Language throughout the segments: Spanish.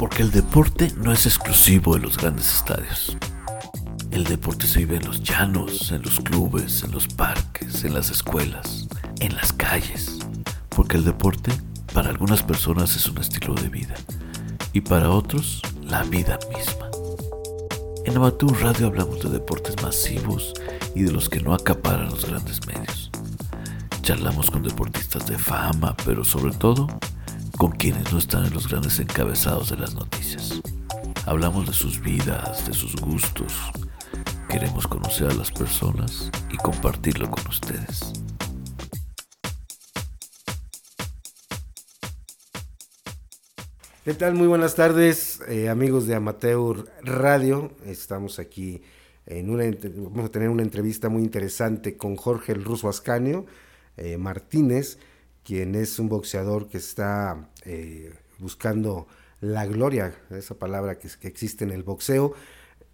Porque el deporte no es exclusivo de los grandes estadios. El deporte se vive en los llanos, en los clubes, en los parques, en las escuelas, en las calles. Porque el deporte para algunas personas es un estilo de vida y para otros la vida misma. En Amateur Radio hablamos de deportes masivos y de los que no acaparan los grandes medios. Charlamos con deportistas de fama, pero sobre todo con quienes no están en los grandes encabezados de las noticias. Hablamos de sus vidas, de sus gustos. Queremos conocer a las personas y compartirlo con ustedes. ¿Qué tal? Muy buenas tardes, eh, amigos de Amateur Radio. Estamos aquí en una, vamos a tener una entrevista muy interesante con Jorge el Ruso Ascanio eh, Martínez, quien es un boxeador que está eh, buscando la gloria, esa palabra que, que existe en el boxeo.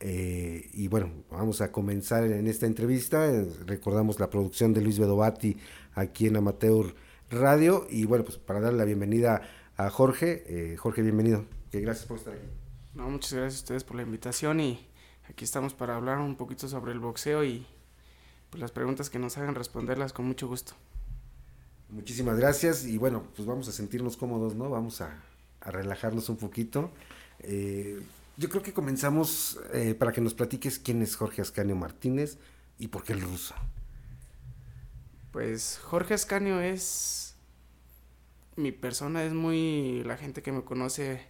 y bueno, vamos a comenzar en esta entrevista. recordamos la producción de Luis Bedovati aquí en Amateur Radio. Y bueno, pues para darle la bienvenida a Jorge. Eh, Jorge, bienvenido. gracias por estar aquí. No, muchas gracias a ustedes por la invitación y aquí estamos para hablar un poquito sobre el boxeo y pues, las preguntas que nos hagan responderlas con mucho gusto. Muchísimas gracias y bueno, pues vamos a sentirnos cómodos, ¿no? Vamos a, relajarnos un poquito. Eh, yo creo que comenzamos eh, para que nos platiques quién es Jorge Ascanio Martínez y por qué el ruso. Pues Jorge Ascanio es mi persona es muy, la gente que me conoce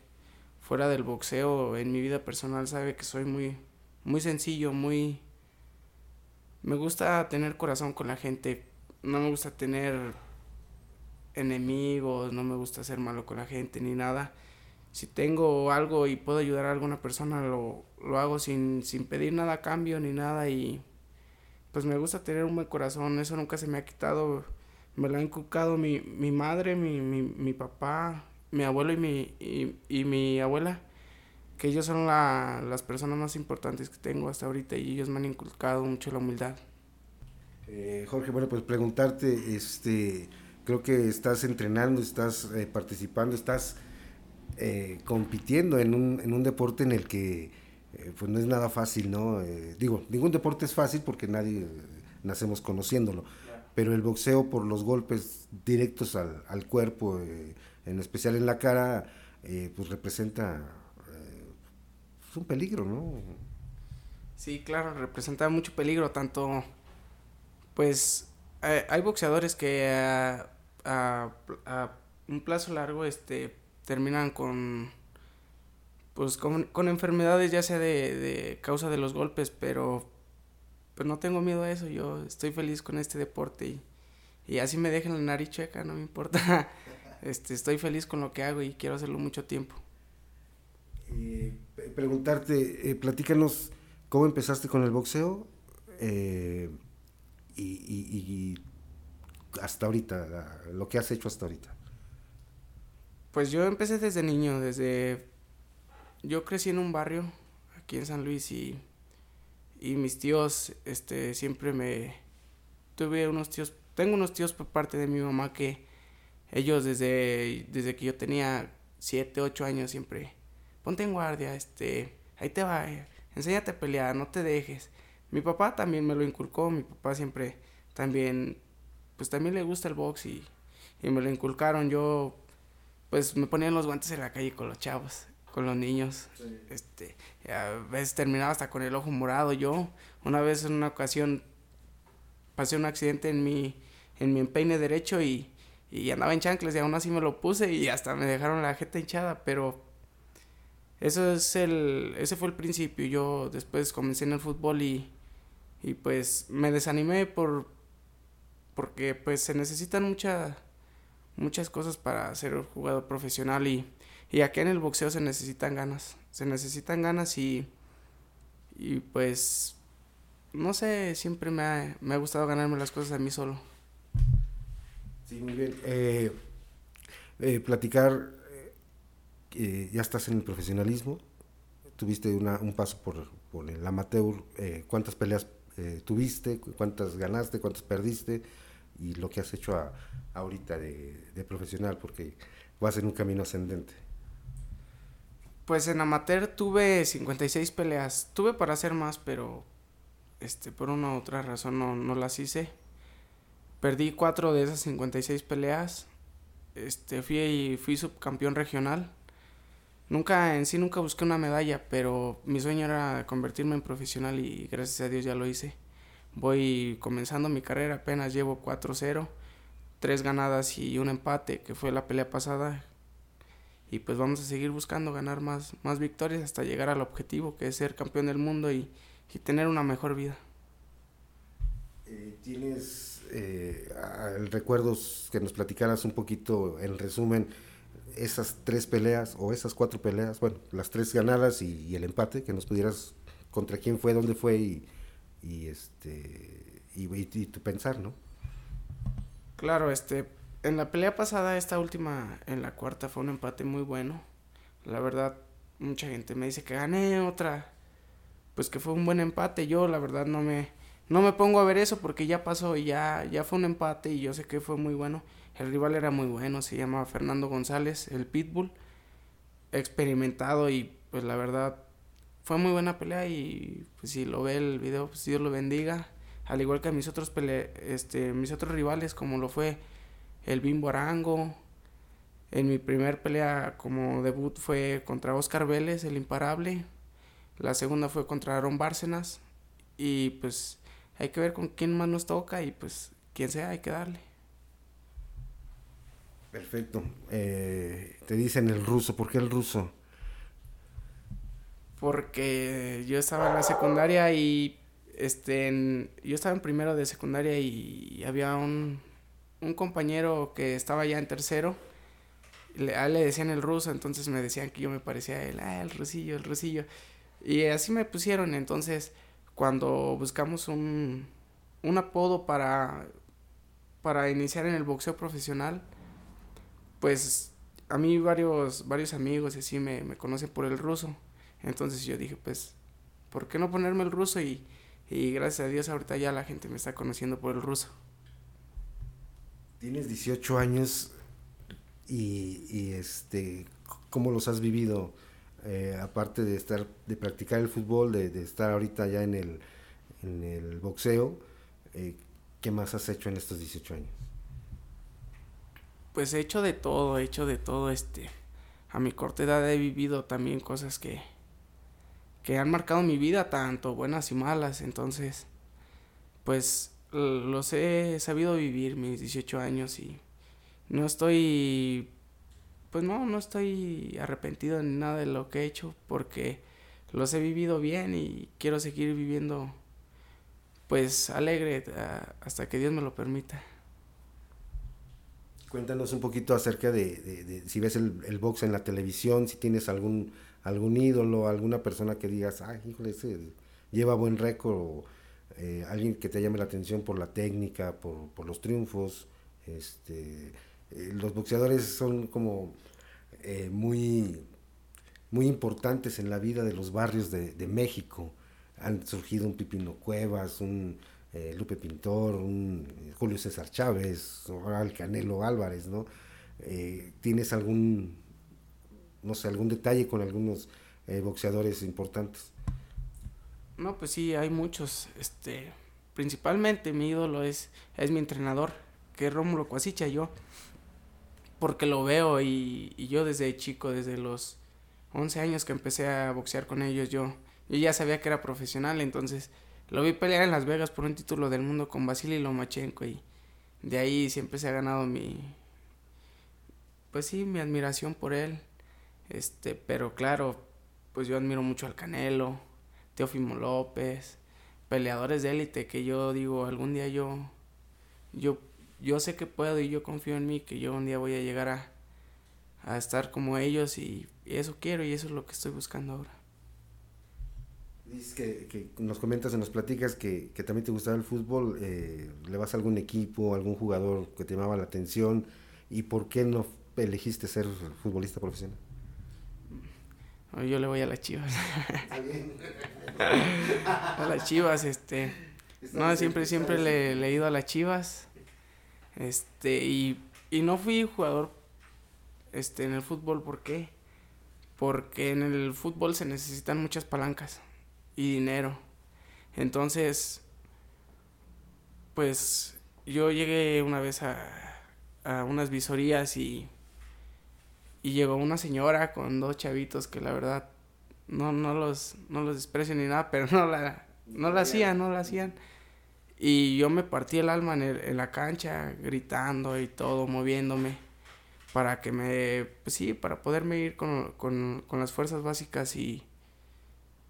fuera del boxeo, en mi vida personal sabe que soy muy, muy sencillo, muy, me gusta tener corazón con la gente, no me gusta tener enemigos, no me gusta ser malo con la gente ni nada. Si tengo algo y puedo ayudar a alguna persona, lo, lo hago sin, sin pedir nada a cambio ni nada y pues me gusta tener un buen corazón, eso nunca se me ha quitado me lo ha inculcado mi, mi madre, mi, mi, mi, papá, mi abuelo y mi, y, mi abuela, que ellos son la, las personas más importantes que tengo hasta ahorita y ellos me han inculcado mucho la humildad. Eh, Jorge, bueno, pues preguntarte, este, creo que estás entrenando, estás eh, participando, estás eh, compitiendo en un, en un deporte en el que pues no es nada fácil, ¿no? digo, ningún deporte es fácil porque nadie nacemos conociéndolo pero el boxeo por los golpes directos al, cuerpo, eh, en especial en la cara, eh, pues representa eh, un peligro, ¿no? Sí, claro, representa mucho peligro, tanto, pues, hay boxeadores que a, un plazo largo, este, terminan con, pues, con, enfermedades ya sea de, de causa de los golpes, pero pues no tengo miedo a eso, yo estoy feliz con este deporte y, y así me dejen la nariz checa, no me importa. este, estoy feliz con lo que hago y quiero hacerlo mucho tiempo. Y preguntarte, eh, platícanos cómo empezaste con el boxeo eh, y, hasta ahorita, lo que has hecho hasta ahorita. Pues yo empecé desde niño, desde... Yo crecí en un barrio aquí en San Luis y y mis tíos este siempre me tuve unos tíos tengo unos tíos por parte de mi mamá que ellos desde desde que yo tenía siete ocho años siempre ponte en guardia este ahí te va enséñate a pelear no te dejes mi papá también me lo inculcó mi papá siempre también pues también le gusta el box y, y me lo inculcaron yo pues me ponían los guantes en la calle con los chavos con los niños. Este, a veces terminaba hasta con el ojo morado. Yo, una vez en una ocasión, pasé un accidente en mi, en mi empeine derecho y, y andaba en chancles y aún así me lo puse y hasta me dejaron la jeta hinchada, pero eso es el, ese fue el principio. Yo después comencé en el fútbol y, y pues me desanimé por, porque pues se necesitan mucha, muchas cosas para ser jugador profesional y y aquí en el boxeo se necesitan ganas. Se necesitan ganas y. Y pues. No sé, siempre me ha, me ha gustado ganarme las cosas a mí solo. Sí, muy bien. Eh, eh, platicar. Eh, ya estás en el profesionalismo. Tuviste una, un paso por, por el amateur. ¿Cuántas peleas tuviste? ¿Cuántas ganaste? ¿Cuántas perdiste? Y lo que has hecho ahorita de, de profesional, porque vas en un camino ascendente. Pues en amateur tuve 56 peleas. Tuve para hacer más, pero este por una u otra razón no, no las hice. Perdí cuatro de esas 56 peleas. Este fui fui subcampeón regional. Nunca en sí nunca busqué una medalla, pero mi sueño era convertirme en profesional y gracias a Dios ya lo hice. Voy comenzando mi carrera, apenas llevo 4-0, tres ganadas y un empate, que fue la pelea pasada, y pues vamos a seguir buscando ganar más, más victorias hasta llegar al objetivo que es ser campeón del mundo y, y tener una mejor vida. Eh, ¿Tienes eh, recuerdos que nos platicaras un poquito en resumen esas tres peleas o esas cuatro peleas, bueno, las tres ganadas y, el empate, que nos pudieras contra quién fue, dónde fue y, este y, y, tu pensar, ¿no? Claro, este en la pelea pasada, esta última, en la cuarta, fue un empate muy bueno. La verdad, mucha gente me dice que gané otra. Pues que fue un buen empate. Yo, la verdad, no me, no me pongo a ver eso porque ya pasó y ya, ya fue un empate y yo sé que fue muy bueno. El rival era muy bueno, se llamaba Fernando González, el Pitbull. Experimentado y pues la verdad fue muy buena pelea y pues si lo ve el video, pues Dios lo bendiga. Al igual que a mis otros pele este, mis otros rivales, como lo fue el Bimbo Arango. En mi primer pelea como debut fue contra Oscar Vélez, el imparable. La segunda fue contra Aaron Bárcenas. Y pues hay que ver con quién más nos toca y pues quien sea hay que darle. Perfecto. Eh, te dicen el ruso. ¿Por qué el ruso? Porque yo estaba en la secundaria y este yo estaba en primero de secundaria y había un, un compañero que estaba ya en tercero, a él le decían el ruso, entonces me decían que yo me parecía a él, ah, el rusillo, el rusillo. Y así me pusieron, entonces cuando buscamos un, un apodo para, para iniciar en el boxeo profesional, pues a mí varios, varios amigos así me, me conocen por el ruso. Entonces yo dije, pues, ¿por qué no ponerme el ruso? Y, y gracias a Dios ahorita ya la gente me está conociendo por el ruso. Tienes 18 años y, este, ¿cómo los has vivido? Eh, aparte de estar, de practicar el fútbol, de, estar ahorita ya en el, en el boxeo, eh, ¿qué más has hecho en estos 18 años? Pues he hecho de todo, he hecho de todo, este, a mi corta edad he vivido también cosas que, que han marcado mi vida, tanto buenas y malas, entonces, pues los he sabido vivir mis 18 años y no estoy, pues no, no estoy arrepentido en nada de lo que he hecho porque los he vivido bien y quiero seguir viviendo pues alegre hasta que Dios me lo permita. Cuéntanos un poquito acerca de, si ves el, el, box en la televisión, si tienes algún, algún ídolo, alguna persona que digas, ay, híjole, ese lleva buen récord eh, alguien que te llame la atención por la técnica, por, por los triunfos. Este, eh, los boxeadores son como eh, muy, muy importantes en la vida de los barrios de, de México. Han surgido un Pipino Cuevas, un Lupe Pintor, un Julio César Chávez, ahora el Canelo Álvarez, ¿no? ¿Tienes algún, no sé, algún detalle con algunos boxeadores importantes? No, pues sí, hay muchos. Este, principalmente mi ídolo es, es mi entrenador, que es Rómulo Cuasicha, yo. Porque lo veo y, y, yo desde chico, desde los 11 años que empecé a boxear con ellos, yo, yo ya sabía que era profesional, entonces lo vi pelear en Las Vegas por un título del mundo con Vasily Lomachenko y de ahí siempre se ha ganado mi, pues sí, mi admiración por él. Este, pero claro, pues yo admiro mucho al Canelo, Teofimo López, peleadores de élite que yo digo, algún día yo, yo, yo sé que puedo y yo confío en mí, que yo un día voy a llegar a, a estar como ellos y, eso quiero y eso es lo que estoy buscando ahora. Dices que, que nos comentas, nos platicas que, que, también te gustaba el fútbol, eh, ¿le vas a algún equipo, algún jugador que te llamaba la atención? ¿Y por qué no elegiste ser futbolista profesional? Yo le voy a las chivas. a las chivas, este. No, siempre, siempre le, he ido a las chivas. Este, y, y no fui jugador este, en el fútbol, ¿por qué? porque en el fútbol se necesitan muchas palancas y dinero. Entonces, pues yo llegué una vez a, a unas visorías y, y llegó una señora con dos chavitos que la verdad no, no, los, no los desprecio ni nada, pero no la, no la hacían, no la hacían. Y yo me partí el alma en, en la cancha, gritando y todo, moviéndome, para que me, pues sí, para poderme ir con, con, con las fuerzas básicas y,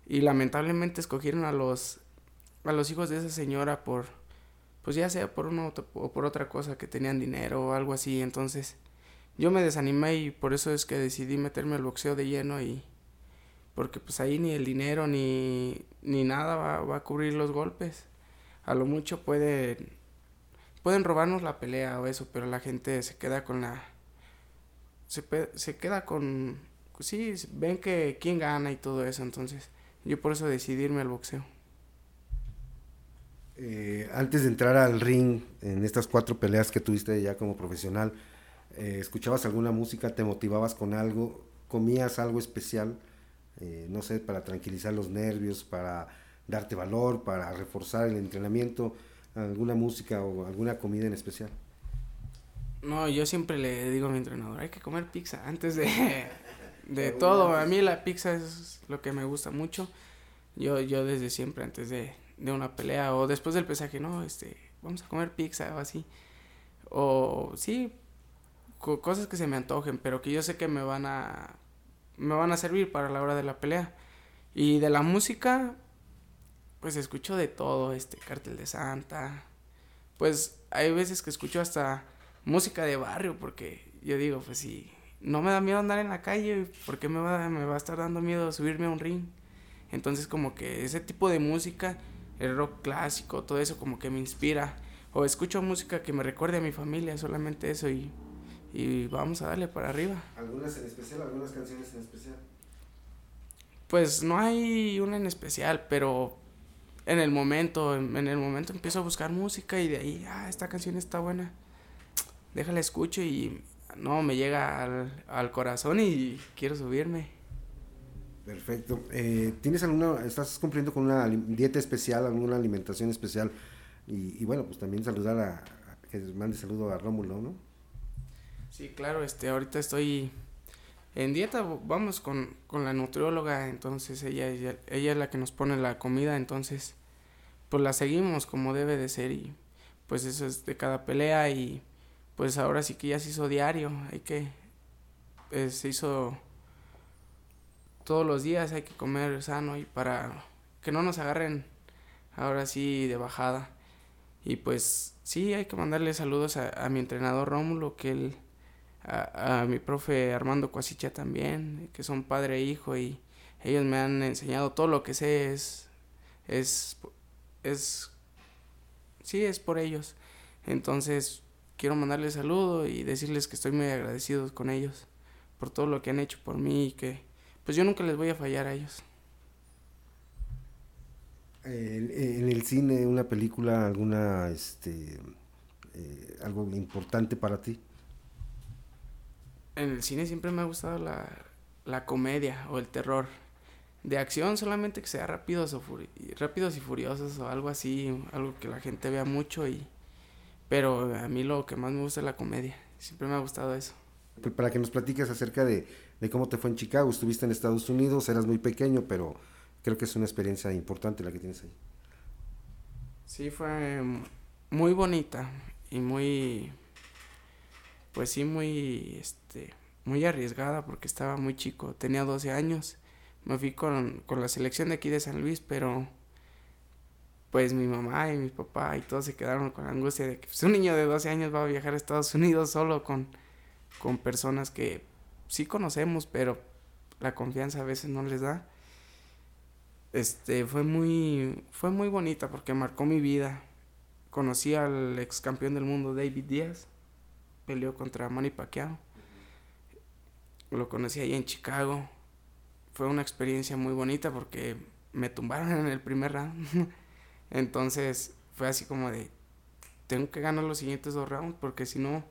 y lamentablemente escogieron a los, a los hijos de esa señora por, pues ya sea por uno o por otra cosa, que tenían dinero o algo así, entonces yo me desanimé y por eso es que decidí meterme al boxeo de lleno y, porque pues ahí ni el dinero ni, ni nada va, va, a cubrir los golpes. A lo mucho pueden, pueden robarnos la pelea o eso, pero la gente se queda con la... Se, se queda con... Sí, ven que quién gana y todo eso, entonces yo por eso decidí irme al boxeo. Eh, antes de entrar al ring, en estas cuatro peleas que tuviste ya como profesional, eh, ¿escuchabas alguna música? ¿Te motivabas con algo? ¿Comías algo especial? Eh, no sé, para tranquilizar los nervios, para darte valor, para reforzar el entrenamiento, alguna música o alguna comida en especial. No, yo siempre le digo a mi entrenador, hay que comer pizza antes de, de todo. A mí la pizza es lo que me gusta mucho. Yo, yo desde siempre, antes de, de una pelea o después del pesaje, no, este, vamos a comer pizza o así. O sí, cosas que se me antojen, pero que yo sé que me van a me van a servir para la hora de la pelea. Y de la música, pues escucho de todo, este Cartel de Santa. Pues hay veces que escucho hasta música de barrio, porque yo digo, pues si no me da miedo andar en la calle, ¿por qué me va, me va a estar dando miedo subirme a un ring? Entonces como que ese tipo de música, el rock clásico, todo eso como que me inspira. O escucho música que me recuerde a mi familia, solamente eso y y vamos a darle para arriba. ¿Algunas en especial? ¿Algunas canciones en especial? Pues no hay una en especial, pero en el momento, en el momento empiezo a buscar música y de ahí, ah, esta canción está buena, déjala escucho y no, me llega al, al corazón y quiero subirme. Perfecto. Eh, ¿Tienes alguna, estás cumpliendo con una dieta especial, alguna alimentación especial? Y, y bueno, pues también saludar a, que mande saludo a Rómulo, ¿no? Sí, claro, este, ahorita estoy en dieta, vamos con, con la nutrióloga, entonces ella, ella, ella, es la que nos pone la comida, entonces pues la seguimos como debe de ser y pues eso es de cada pelea y pues ahora sí que ya se hizo diario, hay que, pues, se hizo todos los días, hay que comer sano y para que no nos agarren ahora sí de bajada. Y pues sí, hay que mandarle saludos a, a mi entrenador Rómulo, que él a, mi profe Armando Cuasicha también, que son padre e hijo y ellos me han enseñado todo lo que sé es, es, es, sí, es por ellos. Entonces, quiero mandarles saludo y decirles que estoy muy agradecido con ellos por todo lo que han hecho por mí y que, pues yo nunca les voy a fallar a ellos. en el cine, una película, alguna, este, eh, algo importante para ti en el cine siempre me ha gustado la, la comedia o el terror. De acción solamente que sea rápidos, o rápidos y furiosos o algo así, algo que la gente vea mucho y... Pero a mí lo que más me gusta es la comedia, siempre me ha gustado eso. Para que nos platiques acerca de, de cómo te fue en Chicago, estuviste en Estados Unidos, eras muy pequeño, pero creo que es una experiencia importante la que tienes ahí. Sí, fue muy bonita y muy pues sí muy este muy arriesgada porque estaba muy chico, tenía 12 años. Me fui con, con la selección de aquí de San Luis, pero pues mi mamá y mi papá y todos se quedaron con la angustia de que pues, un niño de 12 años va a viajar a Estados Unidos solo con, con personas que sí conocemos, pero la confianza a veces no les da. Este fue muy fue muy bonita porque marcó mi vida. Conocí al ex campeón del mundo David Díaz peleó contra Manny Pacquiao. Lo conocí ahí en Chicago. Fue una experiencia muy bonita porque me tumbaron en el primer round. Entonces fue así como de, tengo que ganar los siguientes dos rounds porque si no,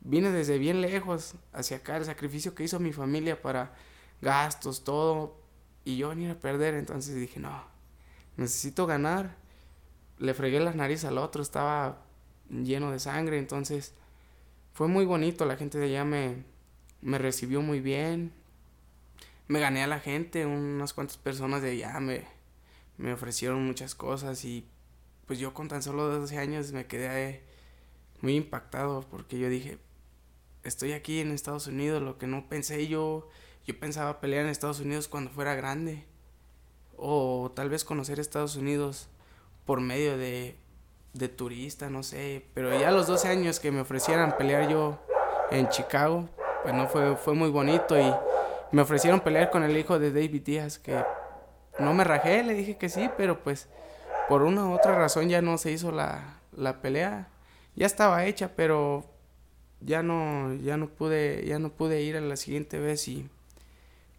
vine desde bien lejos hacia acá, el sacrificio que hizo mi familia para gastos, todo, y yo venir a perder, entonces dije, no, necesito ganar. Le fregué las narices al otro, estaba lleno de sangre, entonces fue muy bonito, la gente de allá me, me recibió muy bien, me gané a la gente, unas cuantas personas de allá me, me ofrecieron muchas cosas y pues yo con tan solo 12 años me quedé muy impactado porque yo dije, estoy aquí en Estados Unidos, lo que no pensé yo, yo pensaba pelear en Estados Unidos cuando fuera grande o tal vez conocer Estados Unidos por medio de, de turista, no sé, pero ya los 12 años que me ofrecieran pelear yo en Chicago, pues no fue, fue muy bonito y me ofrecieron pelear con el hijo de David Díaz, que no me rajé, le dije que sí, pero pues por una u otra razón ya no se hizo la, la pelea. Ya estaba hecha, pero ya no, ya no pude, ya no pude ir a la siguiente vez y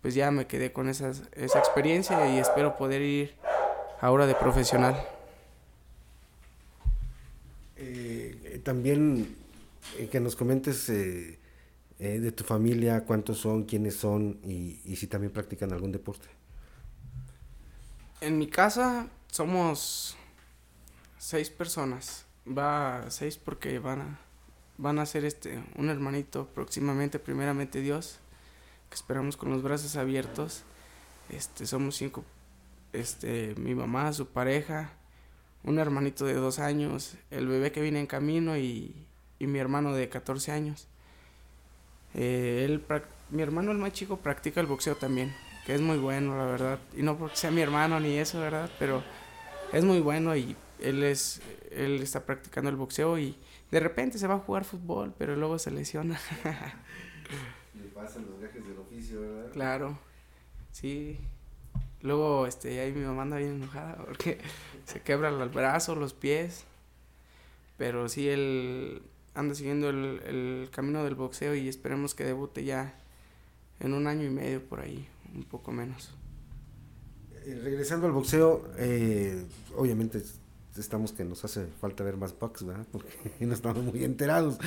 pues ya me quedé con esa experiencia y espero poder ir ahora de profesional. Eh, también eh, que nos comentes eh, de tu familia, cuántos son, quiénes son y, y si también practican algún deporte. En mi casa somos seis personas. Va seis porque van a, van a ser este, un hermanito próximamente, primeramente Dios que esperamos con los brazos abiertos. Este, somos cinco, este, mi mamá, su pareja, un hermanito de dos años, el bebé que viene en camino y, y mi hermano de 14 años. Eh, mi hermano el más chico practica el boxeo también, que es muy bueno, la verdad. Y no porque sea mi hermano ni eso, ¿verdad? Pero es muy bueno y él, es, él está practicando el boxeo y de repente se va a jugar fútbol, pero luego se lesiona. pasan los viajes del oficio, ¿verdad? Claro, sí. Luego, este, ahí mi mamá anda bien enojada porque se quebra el brazo, los pies. Pero sí, él anda siguiendo el, el camino del boxeo y esperemos que debute ya en un año y medio por ahí, un poco menos. Eh, regresando al boxeo, eh, obviamente estamos que nos hace falta ver más box, ¿verdad? Porque no estamos muy enterados.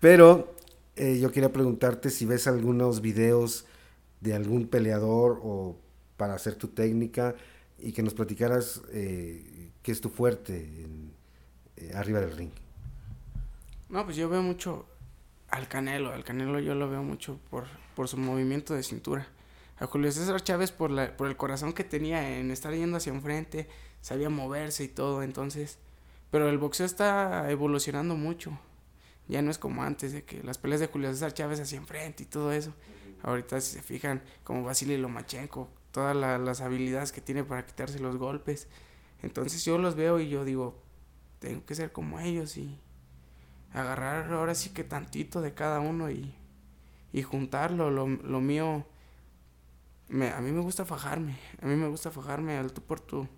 Pero eh, yo quería preguntarte si ves algunos videos de algún peleador o para hacer tu técnica y que nos platicaras qué es tu fuerte arriba del ring. No, pues yo veo mucho al Canelo. Al Canelo yo lo veo mucho por, por su movimiento de cintura. A Julio César Chávez por, la, por el corazón que tenía en estar yendo hacia enfrente, sabía moverse y todo, entonces... Pero el boxeo está evolucionando mucho. Ya no es como antes, de que las peleas de Julio César Chávez hacia enfrente y todo eso. Ahorita si se fijan, como Vasily Lomachenko, todas las habilidades que tiene para quitarse los golpes. Entonces yo los veo y yo digo, tengo que ser como ellos y agarrar ahora sí que tantito de cada uno y, y juntarlo. Lo, lo mío, me, a mí me gusta fajarme, a mí me gusta fajarme al tú por tú.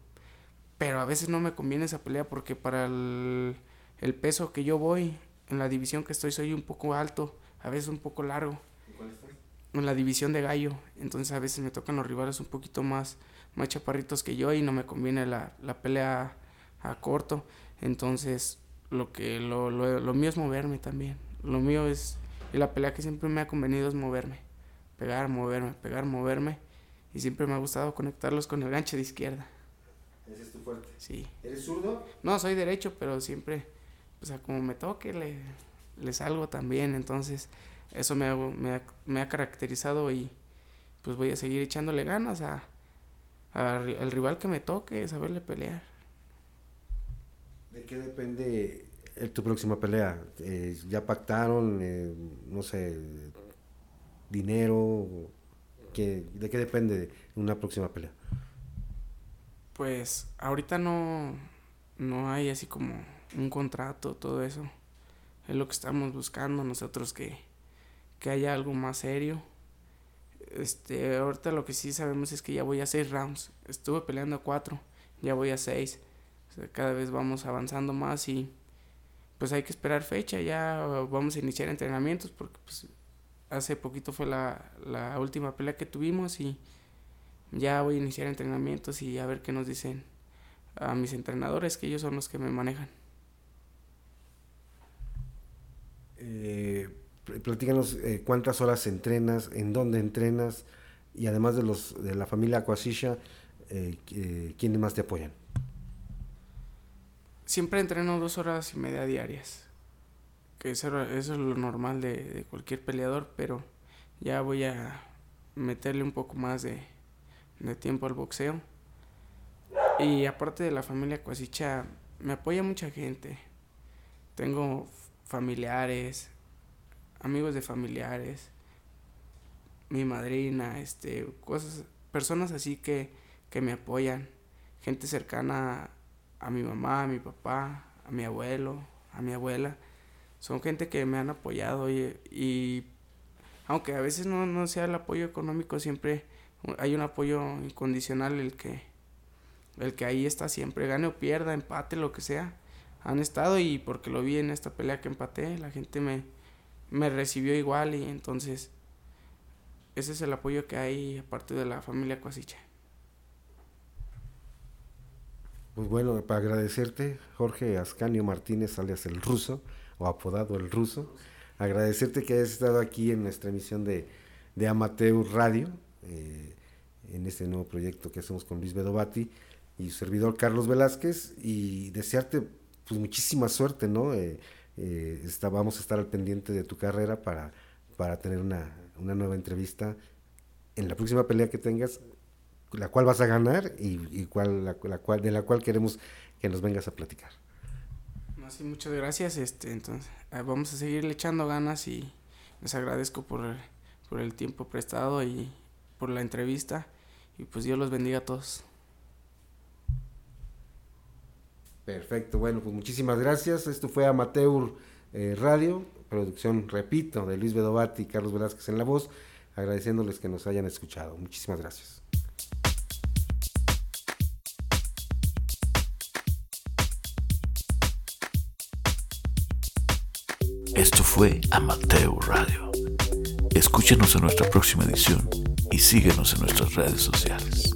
Pero a veces no me conviene esa pelea porque para el, el peso que yo voy, en la división que estoy soy un poco alto, a veces un poco largo. ¿Cuál estás? En la división de gallo. Entonces a veces me tocan los rivales un poquito más, más chaparritos que yo y no me conviene la, la pelea a, corto. Entonces lo que lo, lo, lo, mío es moverme también. Lo mío es, y la pelea que siempre me ha convenido es moverme. Pegar, moverme, pegar, moverme. Y siempre me ha gustado conectarlos con el gancho de izquierda. ¿Ese es tu fuerte? Sí. ¿Eres zurdo? No, soy derecho, pero siempre o sea, como me toque, le, le salgo también. Entonces, eso me ha, me, me ha caracterizado y pues voy a seguir echándole ganas a, al rival que me toque, saberle pelear. ¿De qué depende tu próxima pelea? Eh, ¿Ya pactaron, eh, no sé, dinero? ¿Qué, ¿De qué depende una próxima pelea? Pues ahorita no, no hay así como un contrato, todo eso. Es lo que estamos buscando nosotros que, que haya algo más serio. Este, ahorita lo que sí sabemos es que ya voy a seis rounds. Estuve peleando a cuatro, ya voy a seis. cada vez vamos avanzando más y pues hay que esperar fecha. Ya vamos a iniciar entrenamientos porque pues, hace poquito fue la, la última pelea que tuvimos y ya voy a iniciar entrenamientos y a ver qué nos dicen a mis entrenadores, que ellos son los que me manejan. Eh, platícanos eh, cuántas horas entrenas, en dónde entrenas y además de los de la familia Acuasisha, eh, eh, ¿quiénes más te apoyan? Siempre entreno dos horas y media diarias, que eso, es lo normal de, cualquier peleador, pero ya voy a meterle un poco más de, de tiempo al boxeo. Y aparte de la familia Acuasisha, me apoya mucha gente. Tengo familiares, amigos de familiares, mi madrina, este, cosas, personas así que, que me apoyan, gente cercana a mi mamá, a mi papá, a mi abuelo, a mi abuela, son gente que me han apoyado y, aunque a veces no, no sea el apoyo económico, siempre hay un apoyo incondicional el que, el que ahí está siempre, gane o pierda, empate, lo que sea, han estado y porque lo vi en esta pelea que empaté, la gente me, me recibió igual y entonces ese es el apoyo que hay aparte de la familia Cuasiche. Pues bueno, para agradecerte, Jorge Ascanio Martínez, alias el ruso, o apodado el ruso, agradecerte que hayas estado aquí en nuestra emisión de, de Amateur Radio, eh, en este nuevo proyecto que hacemos con Luis Bedovati y su servidor Carlos Velázquez, y desearte pues muchísima suerte, ¿no? Eh, eh, vamos a estar al pendiente de tu carrera para, para tener una, una nueva entrevista en la próxima pelea que tengas, la cual vas a ganar y, cual, la, cual, de la cual queremos que nos vengas a platicar. sí, muchas gracias. Este, entonces, eh, vamos a seguirle echando ganas y les agradezco por, por el tiempo prestado y por la entrevista. Y pues Dios los bendiga a todos. Perfecto, bueno, pues muchísimas gracias. Esto fue Amateur eh, Radio, producción, repito, de Luis Bedovati y Carlos Velázquez en la voz, agradeciéndoles que nos hayan escuchado. Muchísimas gracias. Esto fue Amateur Radio. Escúchenos en nuestra próxima edición y síguenos en nuestras redes sociales.